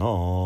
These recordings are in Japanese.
Oh.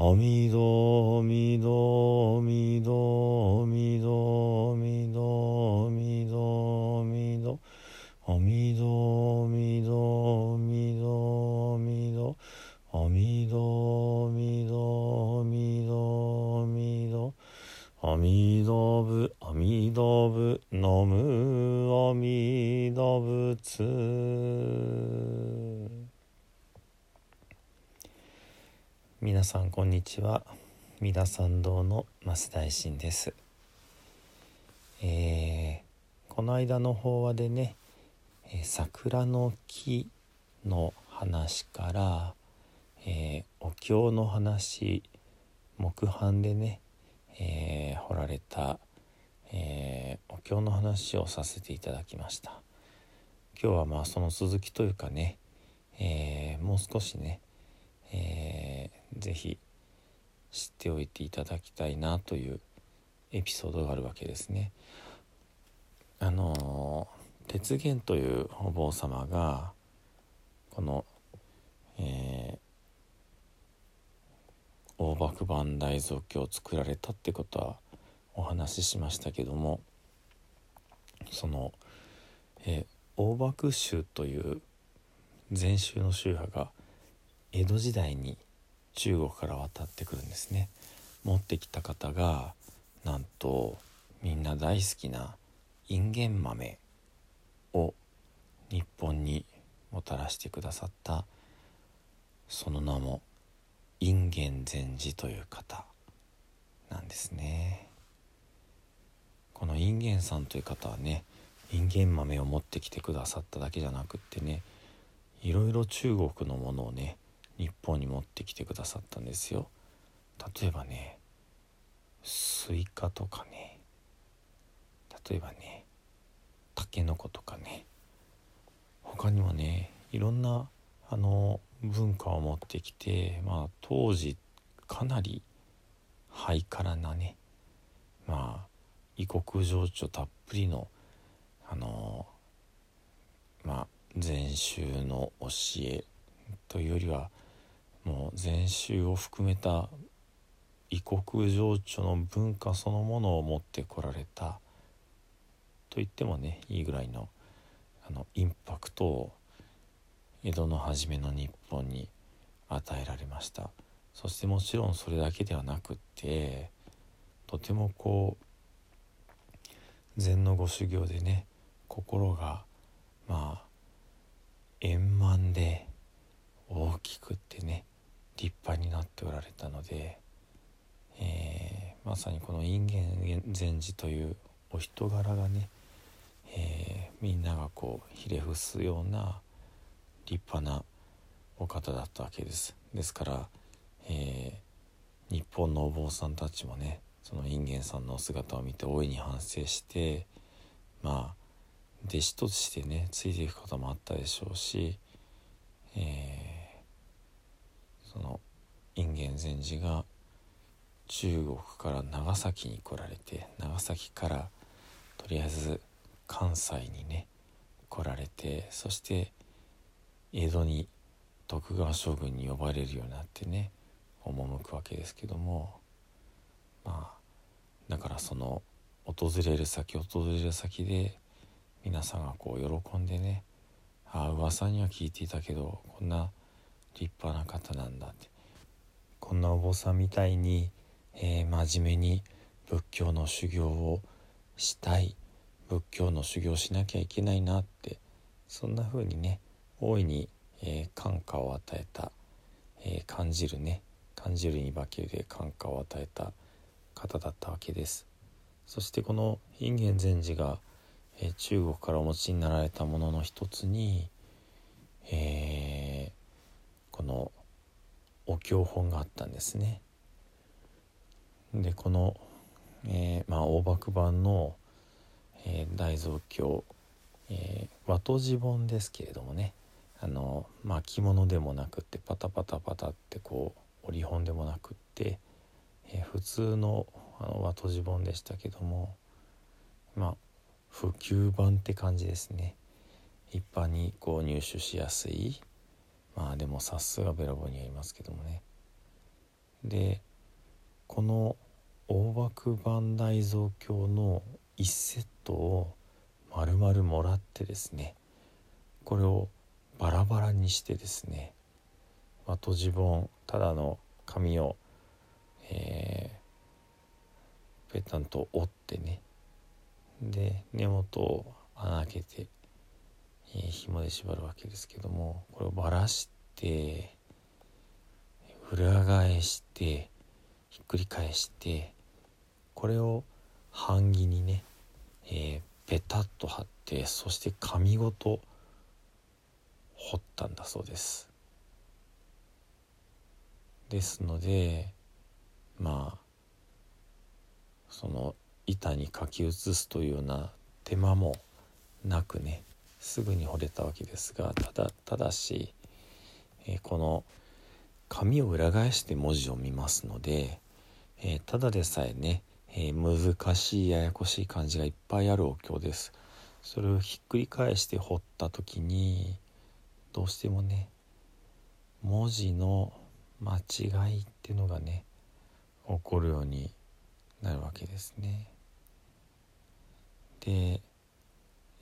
アミダアミダアミダアミダアミダアミダアミダアミダアミダアミダアミダアミダアミダアミダアミダアミダブアミダブナムアミダ仏皆さんこんにちは。三田参道の増大臣です。えーこの間の法話でね、えー桜の木の話から、えーお経の話木版でね、えー彫られた、えーお経の話をさせていただきました。今日はまあその続きというかね、えーもう少しね、えーぜひ知っておいていただきたいなというエピソードがあるわけですね。あの鉄源というお坊様がこの、えー大幕磐梯造経を作られたってことはお話ししましたけどもその、えー大幕宗という禅宗の宗派が江戸時代に中国から渡ってくるんですね。持ってきた方がなんとみんな大好きなインゲン豆を日本にもたらしてくださったその名も隠元禅師という方なんですね。この隠元さんという方はねインゲン豆を持ってきてくださっただけじゃなくってねいろいろ中国のものをね日本に持ってきてくださったんですよ。例えばねスイカとかね。例えばねタケノコとかね。他にもねいろんなあの文化を持ってきてまあ当時かなりハイカラなねまあ異国情緒たっぷりのあのまあ禅宗の教えというよりはもう禅宗を含めた異国情緒の文化そのものを持ってこられたと言ってもねいいぐらいのあのインパクトを江戸の初めの日本に与えられました。そしてもちろんそれだけではなくってとてもこう禅のご修行でね心がまあ円満で大きくってねっておられたので、えーまさにこの隠元禅師というお人柄がね、えーみんながこうひれ伏すような立派なお方だったわけです。ですから、えー日本のお坊さんたちもねその隠元さんのお姿を見て大いに反省してまあ弟子としてねついていくこともあったでしょうし、えーその隠元禅師が中国から長崎に来られて長崎からとりあえず関西にね来られてそして江戸に徳川将軍に呼ばれるようになってね赴くわけですけどもまあだからその訪れる先訪れる先で皆さんがこう喜んでねああ噂には聞いていたけどこんな立派な方なんだって。こんなお坊さんみたいに、えー、真面目に仏教の修行をしたい。仏教の修行しなきゃいけないなって。そんな風にね大いに、えー、感化を与えた、えー、感じるね。感じるに化けで感化を与えた方だったわけです。そしてこの隠元禅師が、えー、中国からお持ちになられたものの一つに、えこのお経本があったんですね。でこの、えまあ、大幕版の「えー、大蔵経、えー、和と字本ですけれどもね。あの巻物でもなくってパタパタパタってこう折本でもなくって、えー、普通のあの和と字本でしたけどもまあ普及版って感じですね。一般にこう入手しやすい。まあでもさすがべらぼうにはいますけどもね。でこの大幕版大蔵経の1セットを丸々もらってですねこれをバラバラにしてですね和とじ本ただの紙を、えー、ペタンと折ってね。で根元を穴開けて、えー、紐で縛るわけですけどもこれをばらして裏返してひっくり返してこれを版木にねえー、ペタッと貼ってそして紙ごと彫ったんだそうです。ですのでまあその板に書き写すというような手間もなくねすぐに彫れたわけですがただただし、えー、この紙を裏返して文字を見ますので、えー、ただでさえねえー、難しいややこしい漢字がいっぱいあるお経です。それをひっくり返して彫った時にどうしてもね文字の間違いっていうのがね起こるようになるわけですね。で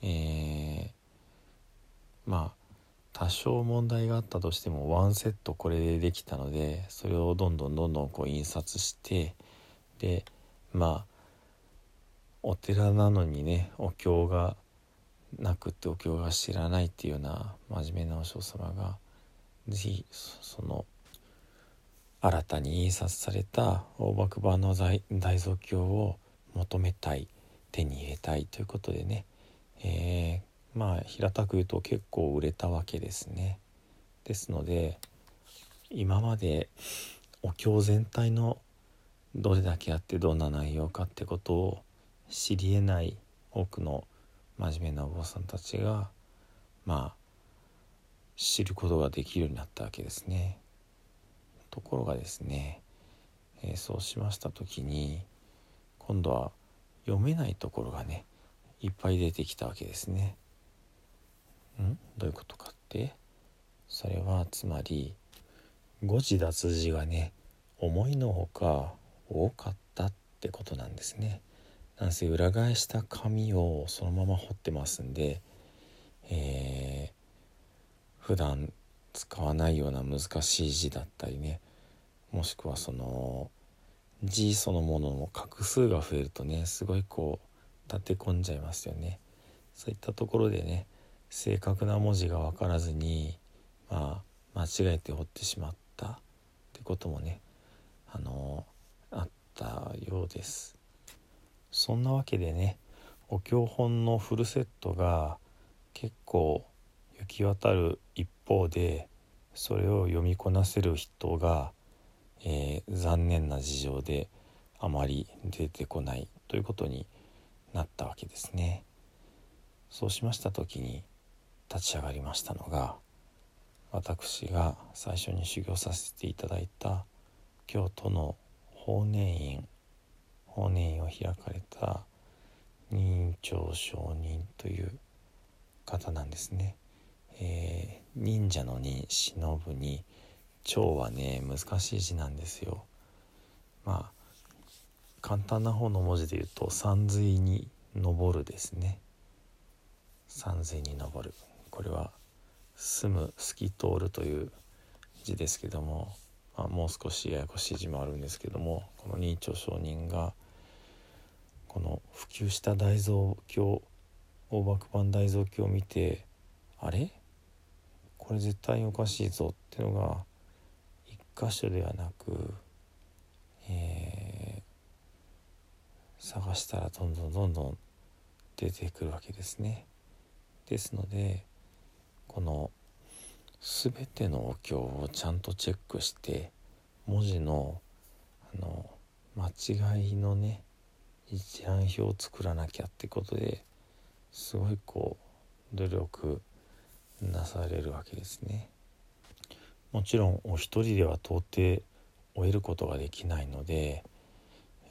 えー、多少問題があったとしてもワンセットこれでできたのでそれをどんどんどんどんこう印刷してでまあお寺なのにねお経がなくってお経が知らないっていうような真面目なお嬢様が是非その新たに印刷された大幕版の大蔵経を求めたい手に入れたいということでね、えー、まあ平たく言うと結構売れたわけですね。ですので今までお経全体のどれだけあってどんな内容かってことを知りえない多くの真面目なお坊さんたちがまあ知ることができるようになったわけですね。ところがですね、えー、そうしました時に今度は読めないところがねいっぱい出てきたわけですね。ん？どういうことかって？それはつまり誤字脱字がね思いのほか多かったってことなんですね。なんせ裏返した紙をそのまま彫ってますんで、えー、普段使わないような難しい字だったりねもしくはその字そのものの画数が増えるとねすごいこう立て込んじゃいますよね。そういったところでね正確な文字が分からずにまあ間違えて彫ってしまったってこともねあのあったようですそんなわけでねお経本のフルセットが結構行き渡る一方でそれを読みこなせる人が、えー、残念な事情であまり出てこないということになったわけですね。そうしました時に立ち上がりましたのが私が最初に修行させていただいた京都の法然院法然院を開かれた任長上人という方なんですね。えー、忍者の忍忍ぶに蝶はね難しい字なんですよ。まあ簡単な方の文字で言うと「山水に登る」ですね。山水に登る。これは「住む透き通る」という字ですけども、まあ、もう少しややこしい字もあるんですけどもこの認知承人がこの普及した大蔵経大爆版大蔵経を見てあれ？これ絶対におかしいぞっていうのが一箇所ではなく、えー、探したらどんどんどんどん出てくるわけですね。ですのでこの全てのお経をちゃんとチェックして文字のあの間違いのね一覧表を作らなきゃってことですごいこう努力なされるわけですね。もちろんお一人では到底終えることができないので、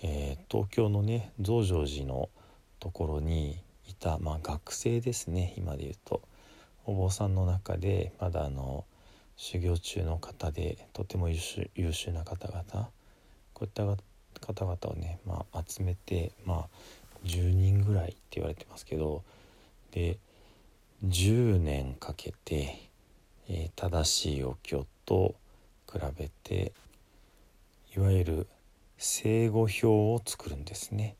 えー、東京のね増上寺のところにいた、まあ、学生ですね今で言うとお坊さんの中でまだあの修行中の方でとても優秀優秀な方々こういった方々をね、まあ、集めて、まあ、10人ぐらいって言われてますけどで10年かけて、えー、正しいお経と比べていわゆる正語表を作るんですね。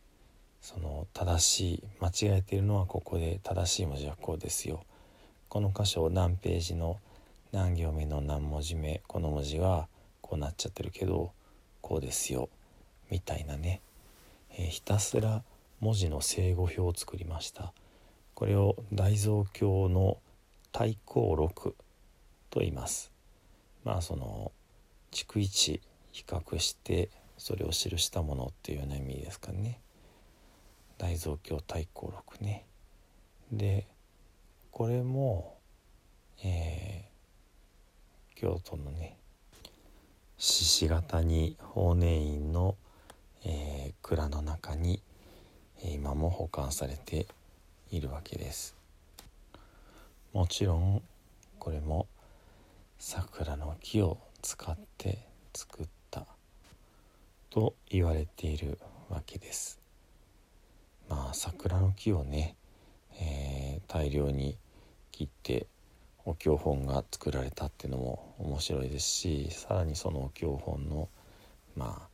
その正しい間違えているのはここで正しい文字はこうですよ。この箇所何ページの何行目の何文字目この文字はこうなっちゃってるけどこうですよみたいなね、えー、ひたすら文字の正語表を作りました。これを大蔵経の対項録と言います。まあその逐一比較してそれを記したものっていうような意味ですかね。大蔵経対項録ね。でこれも、えー、京都のね獅子型に法然院のえー、蔵の中に、今も保管されているわけです。もちろんこれも桜の木を使って作ったと言われているわけです。まあ桜の木をね、えー、大量に切ってお経本が作られたっていうのも面白いですしさらにそのお経本のまあ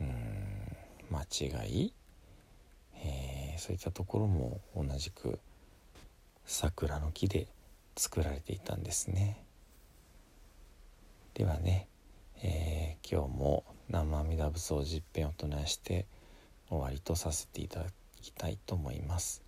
うん間違い、えー、そういったところも同じく桜の木で作られていたんですね。ではね、えー、今日も南無阿弥陀仏を十遍お唱えして終わりとさせていただきたいと思います。